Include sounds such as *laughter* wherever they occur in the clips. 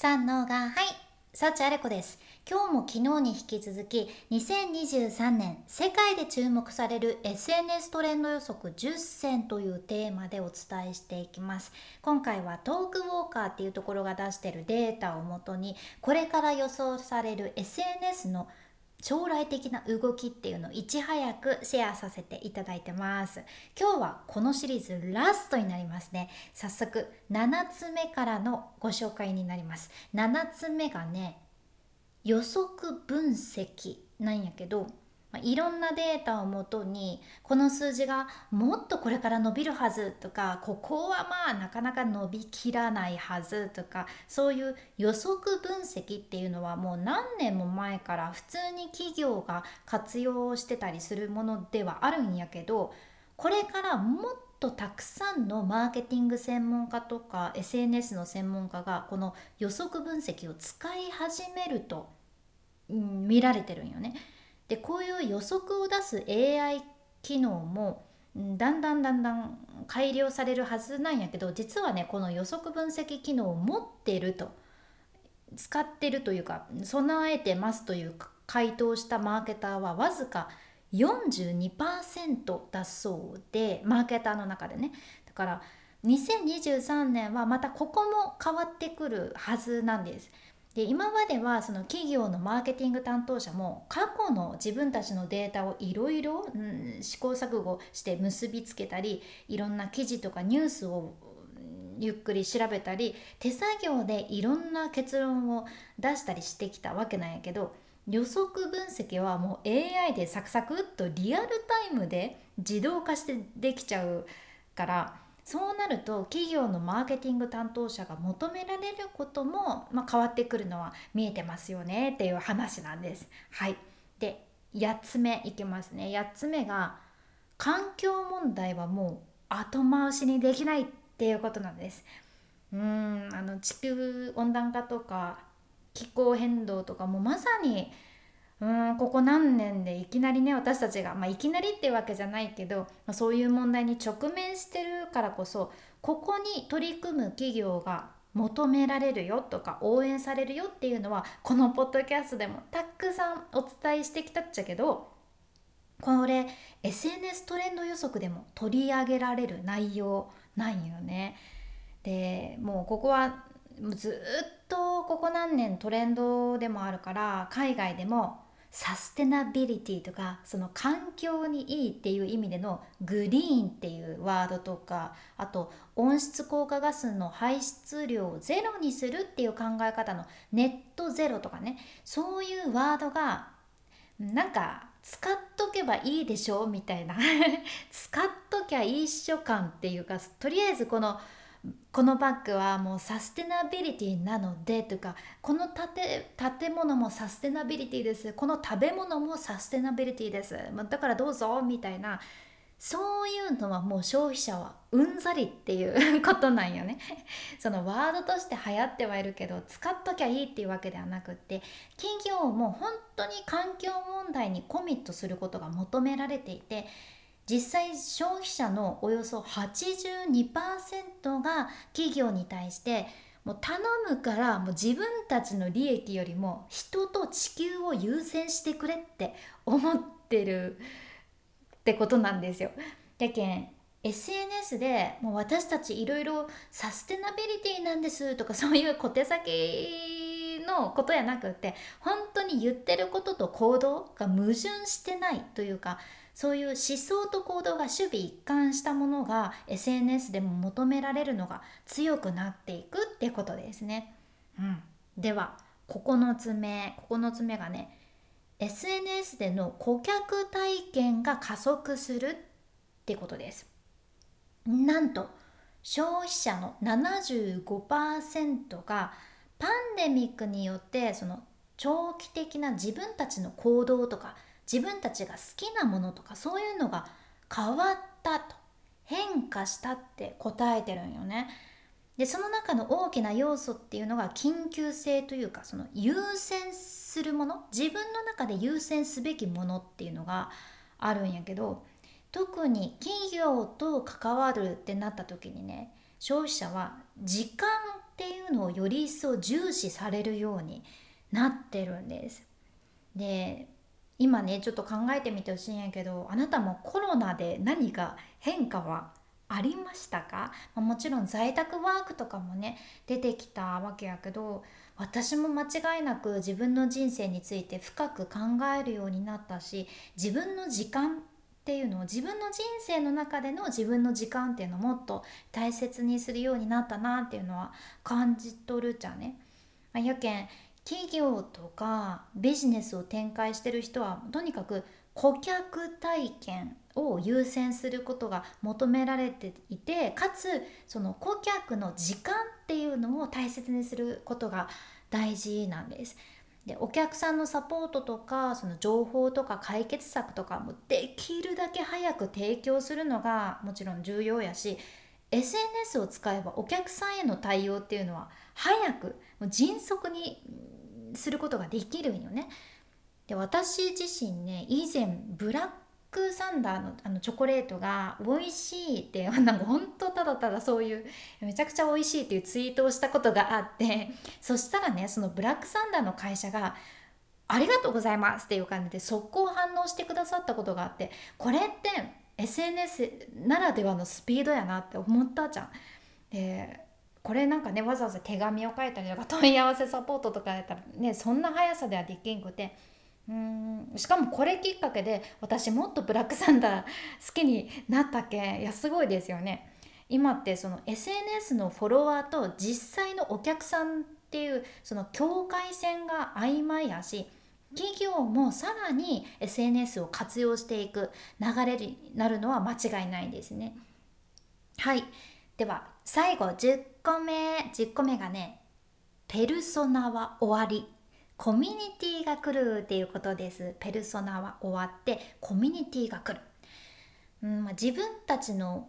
さんのがはい幸あれ子です。今日も昨日に引き続き2023年世界で注目される SNS トレンド予測10選というテーマでお伝えしていきます。今回はトークウォーカーっていうところが出してるデータをもとにこれから予想される SNS の将来的な動きっていうのをいち早くシェアさせていただいてます。今日はこのシリーズラストになりますね。早速7つ目からのご紹介になります。7つ目がね予測分析なんやけどまあ、いろんなデータをもとにこの数字がもっとこれから伸びるはずとかここはまあなかなか伸びきらないはずとかそういう予測分析っていうのはもう何年も前から普通に企業が活用してたりするものではあるんやけどこれからもっとたくさんのマーケティング専門家とか SNS の専門家がこの予測分析を使い始めると、うん、見られてるんよね。でこういう予測を出す AI 機能もだんだんだんだん改良されるはずなんやけど実はねこの予測分析機能を持ってると使ってるというか備えてますという回答したマーケターはわずか42%だそうでマーケターの中でねだから2023年はまたここも変わってくるはずなんです。で今まではその企業のマーケティング担当者も過去の自分たちのデータをいろいろ試行錯誤して結びつけたりいろんな記事とかニュースをゆっくり調べたり手作業でいろんな結論を出したりしてきたわけなんやけど予測分析はもう AI でサクサクっとリアルタイムで自動化してできちゃうからそうなると企業のマーケティング担当者が求められることも、まあ、変わってくるのは見えてますよねっていう話なんです。はい、で8つ目いきますね8つ目が環境問題はもう後回しにできないっていうことなんです。うんあの地球温暖化とか気候変動とかもまさにうんここ何年でいきなりね私たちが、まあ、いきなりっていうわけじゃないけど、まあ、そういう問題に直面してるからこそここに取り組む企業が求められるよとか応援されるよっていうのはこのポッドキャストでもたくさんお伝えしてきたっちゃけどこれ SNS トレンド予測でも取り上げられる内容なんよね。でもうここはずっとここ何年トレンドでもあるから海外でもサステナビリティとかその環境にいいっていう意味でのグリーンっていうワードとかあと温室効果ガスの排出量をゼロにするっていう考え方のネットゼロとかねそういうワードがなんか使っとけばいいでしょみたいな。*laughs* 使っときゃいいっしょ感っていうかとりあえずこのこのバッグはもうサステナビリティなのでとかこの建物もサステナビリティです。この食べ物もサステナビリティです。だからどうぞみたいなそういうのはもう消費者はうんざりっていう *laughs* ことなんよね。そのワードとして流行ってはいるけど使っときゃいいっていうわけではなくって企業も本当に環境問題にコミットすることが求められていて実際消費者のおよそ82%が企業に対してもう頼むからもう自分たちの利益よりも人と地球を優先してくれって思ってるってことなんですよ。やけん SNS でもう私たちいろいろサステナビリティなんですとかそういう小手先のことやなくって本当に言ってることと行動が矛盾してないというかそういう思想と行動が守備一貫したものが SNS でも求められるのが強くなっていくってことですね。うん、では9つ目9つ目がね SNS での顧客体験が加速するってことです。なんと消費者の75%がパンデミックによってその長期的な自分たちの行動とか自分たちが好きなものとかそういうのが変わったと変化したって答えてるんよね。でその中の大きな要素っていうのが緊急性というかその優先するもの自分の中で優先すべきものっていうのがあるんやけど特に企業と関わるってなった時にね消費者は時間っていうのをより一層重視されるようになってるんです。で今ねちょっと考えてみてほしいんやけどあなたもコロナで何か変化はありましたか、まあ、もちろん在宅ワークとかもね出てきたわけやけど私も間違いなく自分の人生について深く考えるようになったし自分の時間っていうのを自分の人生の中での自分の時間っていうのをもっと大切にするようになったなっていうのは感じとるじゃね。まあ、やけん企業とかビジネスを展開してる人はとにかく顧客体験を優先することが求められていてかつその顧客の時間っていうのを大切にすることが大事なんです。でお客さんのサポートとかその情報とか解決策とかもできるだけ早く提供するのがもちろん重要やし SNS を使えばお客さんへの対応っていうのは早く迅速にすることができるんよね。で私自身ね以前ブラックサンダーのあのチョコレートが美味しいって *laughs* なんかほんとただただそういうめちゃくちゃ美味しいっていうツイートをしたことがあってそしたらねそのブラックサンダーの会社がありがとうございますっていう感じで速攻反応してくださったことがあってこれって SNS ならではのスピードやなって思ったじゃん。でこれなんかねわざわざ手紙を書いたりとか問い合わせサポートとかやったらねそんな速さではできんくてうんしかもこれきっかけで私もっとブラックサンダー好きになったけ？いやすごいですよね。今ってその SNS のフォロワーと実際のお客さんっていうその境界線が曖昧やし企業もさらに SNS を活用していく流れになるのは間違いないですね。はいでは最後10個目10個目がねペルソナは終わり。コミュニティが来るっていうことです。ペルソナは終わってコミュニティが来る、うんまあ、自分たちの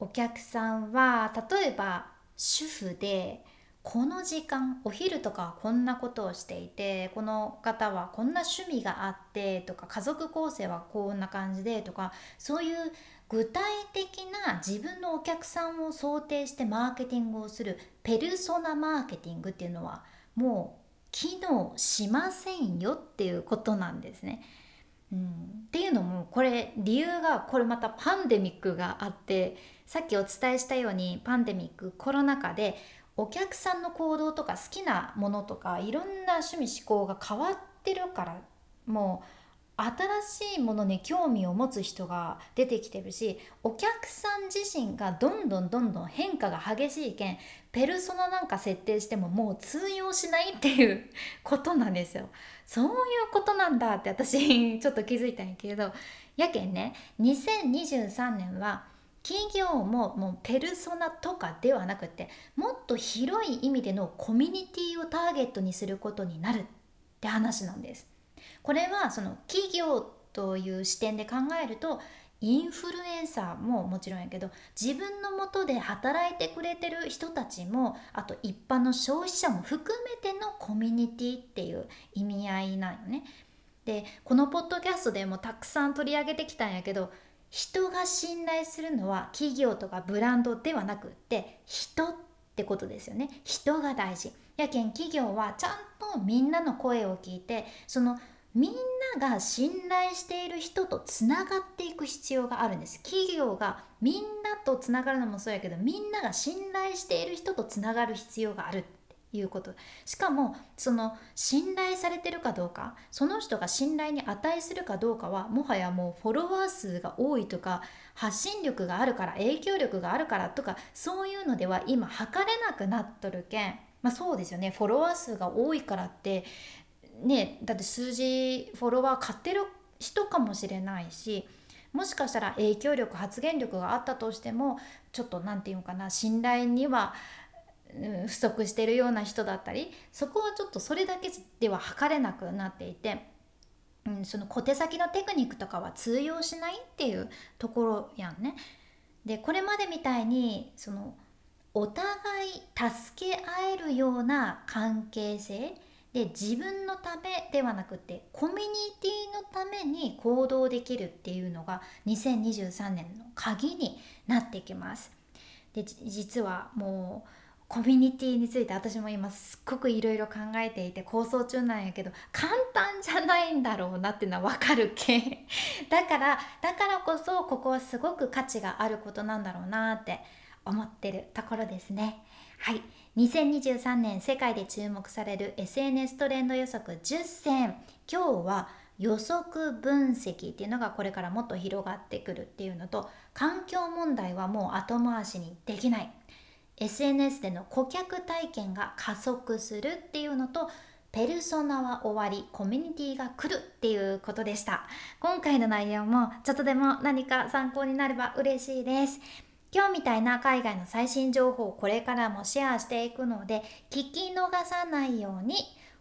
お客さんは例えば主婦でこの時間お昼とかはこんなことをしていてこの方はこんな趣味があってとか家族構成はこんな感じでとかそういう具体的な自分のお客さんを想定してマーケティングをするペルソナマーケティングっていうのはもう機能しませんよっていうことなんですね。うん、っていうのもこれ理由がこれまたパンデミックがあってさっきお伝えしたようにパンデミックコロナ禍でお客さんの行動とか好きなものとかいろんな趣味思考が変わってるからもう新しいものに興味を持つ人が出てきてるしお客さん自身がどんどんどんどん変化が激しいけんペルソナなんか設定してももう通用しないっていう *laughs* ことなんですよ。そういうことなんだって私ちょっと気づいたんやけどやけんね2023年は企業ももうペルソナとかではなくてもっと広い意味でのコミュニティをターゲットにすることになるって話なんです。これはその企業という視点で考えるとインフルエンサーももちろんやけど自分のもとで働いてくれてる人たちもあと一般の消費者も含めてのコミュニティっていう意味合いなんよね。でこのポッドキャストでもたくさん取り上げてきたんやけど人が信頼するのは企業とかブランドではなくって人ってことですよね人が大事やけん企業はちゃんとみんなの声を聞いてそのみんなが信頼している人とつながっていく必要があるんです。企業がみんなとつながるのもそうやけどみんなが信頼している人とつながる必要があるっていうこと。しかもその信頼されてるかどうかその人が信頼に値するかどうかはもはやもうフォロワー数が多いとか発信力があるから影響力があるからとかそういうのでは今測れなくなっとるけん。まあそうですよね。フォロワー数が多いからってねだって数字フォロワー買ってる人かもしれないしもしかしたら影響力発言力があったとしてもちょっと何て言うのかな信頼には不足してるような人だったりそこはちょっとそれだけでは測れなくなっていて、うん、その小手先のテクニックとかは通用しないっていうところやんね。でこれまでみたいにそのお互い助け合えるような関係性で自分のためではなくてコミュニティのために行動できるっていうのが2023年の鍵になってきます。で実はもうコミュニティについて私も今すっごくいろいろ考えていて構想中なんやけど簡単じゃないんだろうなっていうのは分かるけ *laughs* だからだからこそここはすごく価値があることなんだろうなって思ってるところですね。はい。2023年世界で注目される SNS トレンド予測10選今日は予測分析っていうのがこれからもっと広がってくるっていうのと環境問題はもう後回しにできない。SNS での顧客体験が加速するっていうのとペルソナは終わりコミュニティが来るっていうことでした。今回の内容もちょっとでも何か参考になれば嬉しいです。今日みたいな海外の最新情報をこれからもシェアしていくので聞き逃さないように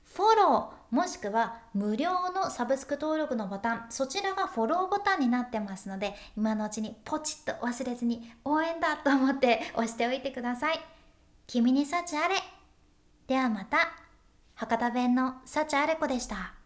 フォローもしくは無料のサブスク登録のボタンそちらがフォローボタンになってますので今のうちにポチッと忘れずに応援だと思って押しておいてください。君に幸あれ。ではまた。博多弁の幸あれ子でした。